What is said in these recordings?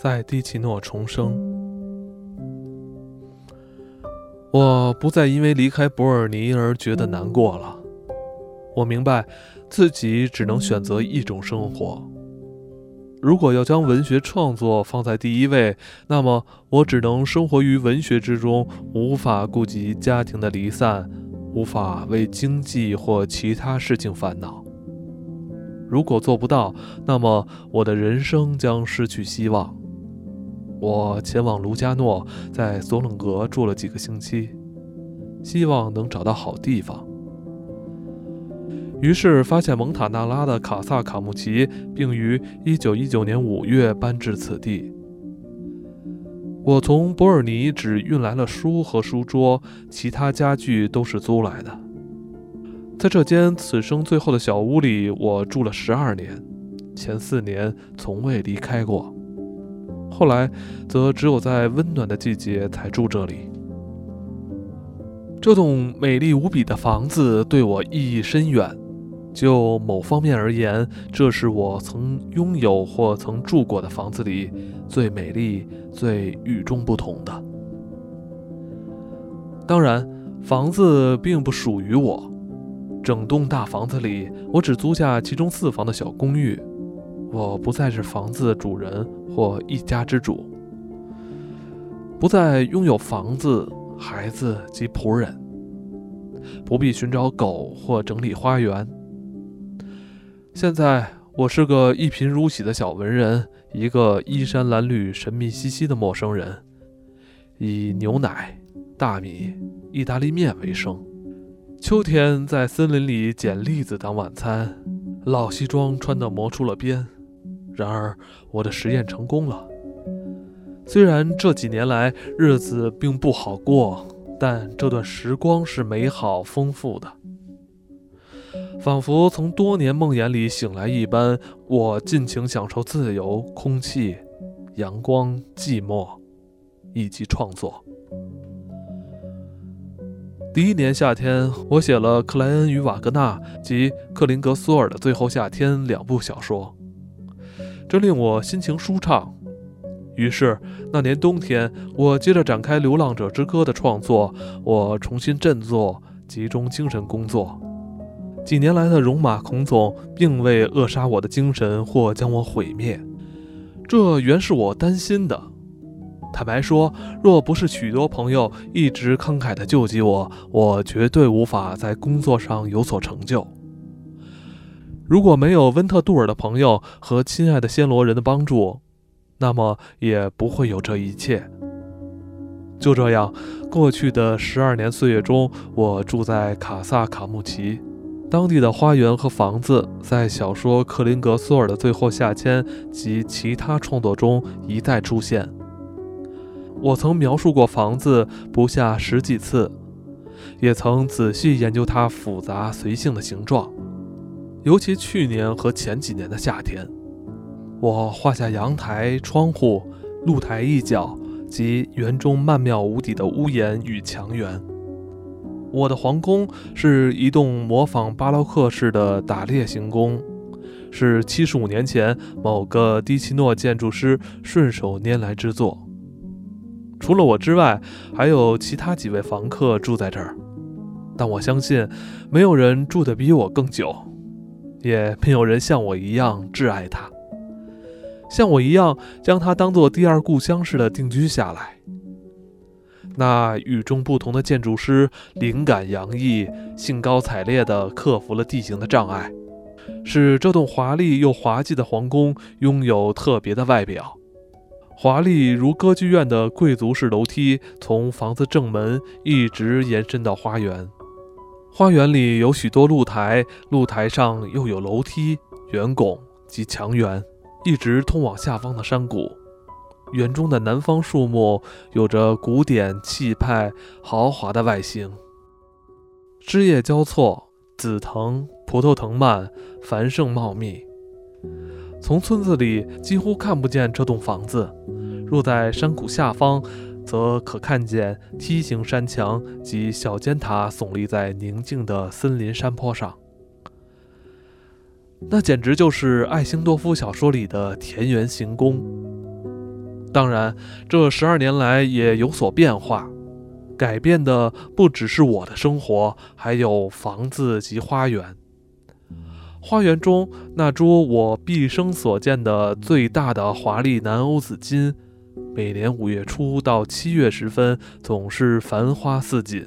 在蒂奇诺重生。我不再因为离开伯尔尼而觉得难过了。我明白，自己只能选择一种生活。如果要将文学创作放在第一位，那么我只能生活于文学之中，无法顾及家庭的离散，无法为经济或其他事情烦恼。如果做不到，那么我的人生将失去希望。我前往卢加诺，在索冷格住了几个星期，希望能找到好地方。于是发现蒙塔纳拉的卡萨卡穆奇，并于1919年5月搬至此地。我从伯尔尼只运来了书和书桌，其他家具都是租来的。在这间此生最后的小屋里，我住了十二年，前四年从未离开过，后来则只有在温暖的季节才住这里。这栋美丽无比的房子对我意义深远。就某方面而言，这是我曾拥有或曾住过的房子里最美丽、最与众不同的。当然，房子并不属于我。整栋大房子里，我只租下其中四房的小公寓。我不再是房子的主人或一家之主，不再拥有房子、孩子及仆人，不必寻找狗或整理花园。现在我是个一贫如洗的小文人，一个衣衫褴褛、神秘兮兮的陌生人，以牛奶、大米、意大利面为生。秋天在森林里捡栗子当晚餐，老西装穿得磨出了边。然而我的实验成功了。虽然这几年来日子并不好过，但这段时光是美好丰富的。仿佛从多年梦魇里醒来一般，我尽情享受自由、空气、阳光、寂寞，以及创作。第一年夏天，我写了《克莱恩与瓦格纳》及《克林格索尔的最后夏天》两部小说，这令我心情舒畅。于是那年冬天，我接着展开《流浪者之歌》的创作，我重新振作，集中精神工作。几年来的戎马倥偬，并未扼杀我的精神或将我毁灭，这原是我担心的。坦白说，若不是许多朋友一直慷慨地救济我，我绝对无法在工作上有所成就。如果没有温特杜尔的朋友和亲爱的暹罗人的帮助，那么也不会有这一切。就这样，过去的十二年岁月中，我住在卡萨卡穆奇。当地的花园和房子，在小说《克林格索尔的最后夏天》及其他创作中一再出现。我曾描述过房子不下十几次，也曾仔细研究它复杂随性的形状。尤其去年和前几年的夏天，我画下阳台、窗户、露台一角及园中曼妙无底的屋檐与墙垣。我的皇宫是一栋模仿巴洛克式的打猎行宫，是七十五年前某个迪奇诺建筑师顺手拈来之作。除了我之外，还有其他几位房客住在这儿，但我相信没有人住得比我更久，也没有人像我一样挚爱它，像我一样将它当做第二故乡似的定居下来。那与众不同的建筑师，灵感洋溢、兴高采烈地克服了地形的障碍，使这栋华丽又滑稽的皇宫拥有特别的外表。华丽如歌剧院的贵族式楼梯从房子正门一直延伸到花园，花园里有许多露台，露台上又有楼梯、圆拱及墙垣，一直通往下方的山谷。园中的南方树木有着古典气派、豪华的外形，枝叶交错，紫藤、葡萄藤蔓繁盛茂密。从村子里几乎看不见这栋房子，若在山谷下方，则可看见梯形山墙及小尖塔耸立在宁静的森林山坡上。那简直就是爱辛多夫小说里的田园行宫。当然，这十二年来也有所变化，改变的不只是我的生活，还有房子及花园。花园中那株我毕生所见的最大的华丽南欧紫金，每年五月初到七月时分总是繁花似锦，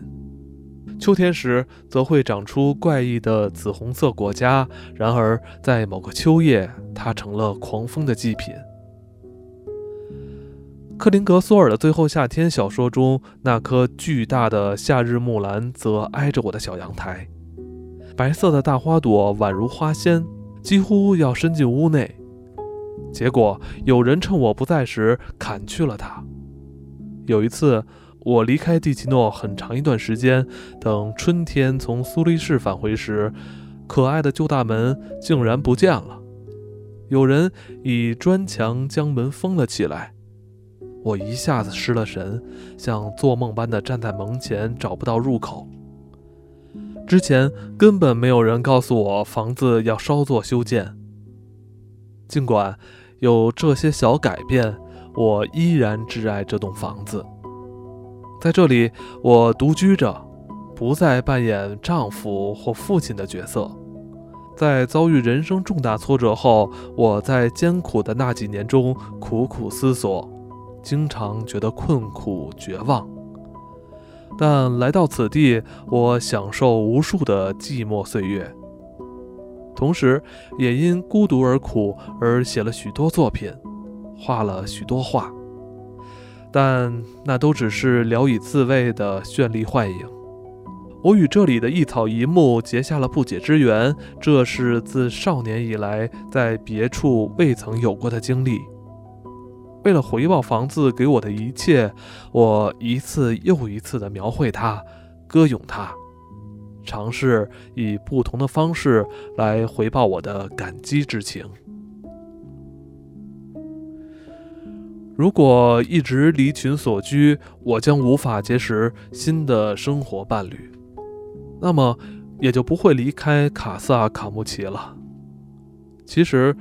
秋天时则会长出怪异的紫红色果荚。然而，在某个秋夜，它成了狂风的祭品。克林格索尔的《最后夏天》小说中，那棵巨大的夏日木兰则挨着我的小阳台，白色的大花朵宛如花仙，几乎要伸进屋内。结果有人趁我不在时砍去了它。有一次，我离开蒂奇诺很长一段时间，等春天从苏黎世返回时，可爱的旧大门竟然不见了，有人以砖墙将门封了起来。我一下子失了神，像做梦般的站在门前，找不到入口。之前根本没有人告诉我房子要稍作修建。尽管有这些小改变，我依然挚爱这栋房子。在这里，我独居着，不再扮演丈夫或父亲的角色。在遭遇人生重大挫折后，我在艰苦的那几年中苦苦思索。经常觉得困苦绝望，但来到此地，我享受无数的寂寞岁月，同时也因孤独而苦而写了许多作品，画了许多画，但那都只是聊以自慰的绚丽幻影。我与这里的一草一木结下了不解之缘，这是自少年以来在别处未曾有过的经历。为了回报房子给我的一切，我一次又一次地描绘它，歌咏它，尝试以不同的方式来回报我的感激之情。如果一直离群所居，我将无法结识新的生活伴侣，那么也就不会离开卡萨卡穆奇了。其实。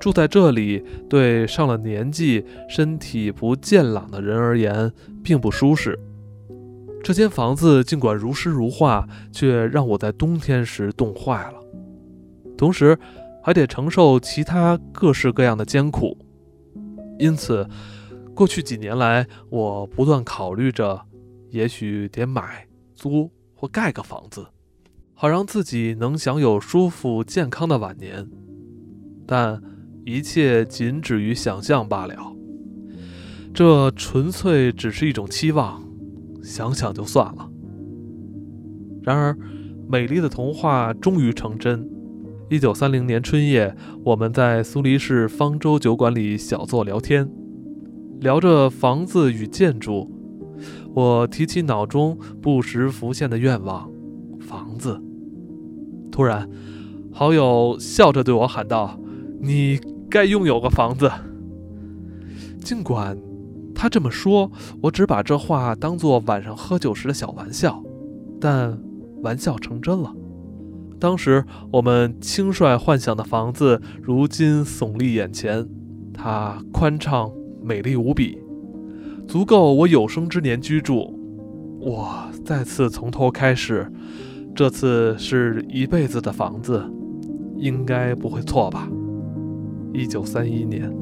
住在这里，对上了年纪、身体不健朗的人而言，并不舒适。这间房子尽管如诗如画，却让我在冬天时冻坏了，同时还得承受其他各式各样的艰苦。因此，过去几年来，我不断考虑着，也许得买、租或盖个房子，好让自己能享有舒服、健康的晚年。但。一切仅止于想象罢了，这纯粹只是一种期望，想想就算了。然而，美丽的童话终于成真。一九三零年春夜，我们在苏黎世方舟酒馆里小坐聊天，聊着房子与建筑。我提起脑中不时浮现的愿望——房子。突然，好友笑着对我喊道：“你。”该拥有个房子。尽管他这么说，我只把这话当作晚上喝酒时的小玩笑，但玩笑成真了。当时我们轻率幻想的房子，如今耸立眼前。它宽敞美丽无比，足够我有生之年居住。我再次从头开始，这次是一辈子的房子，应该不会错吧？一九三一年。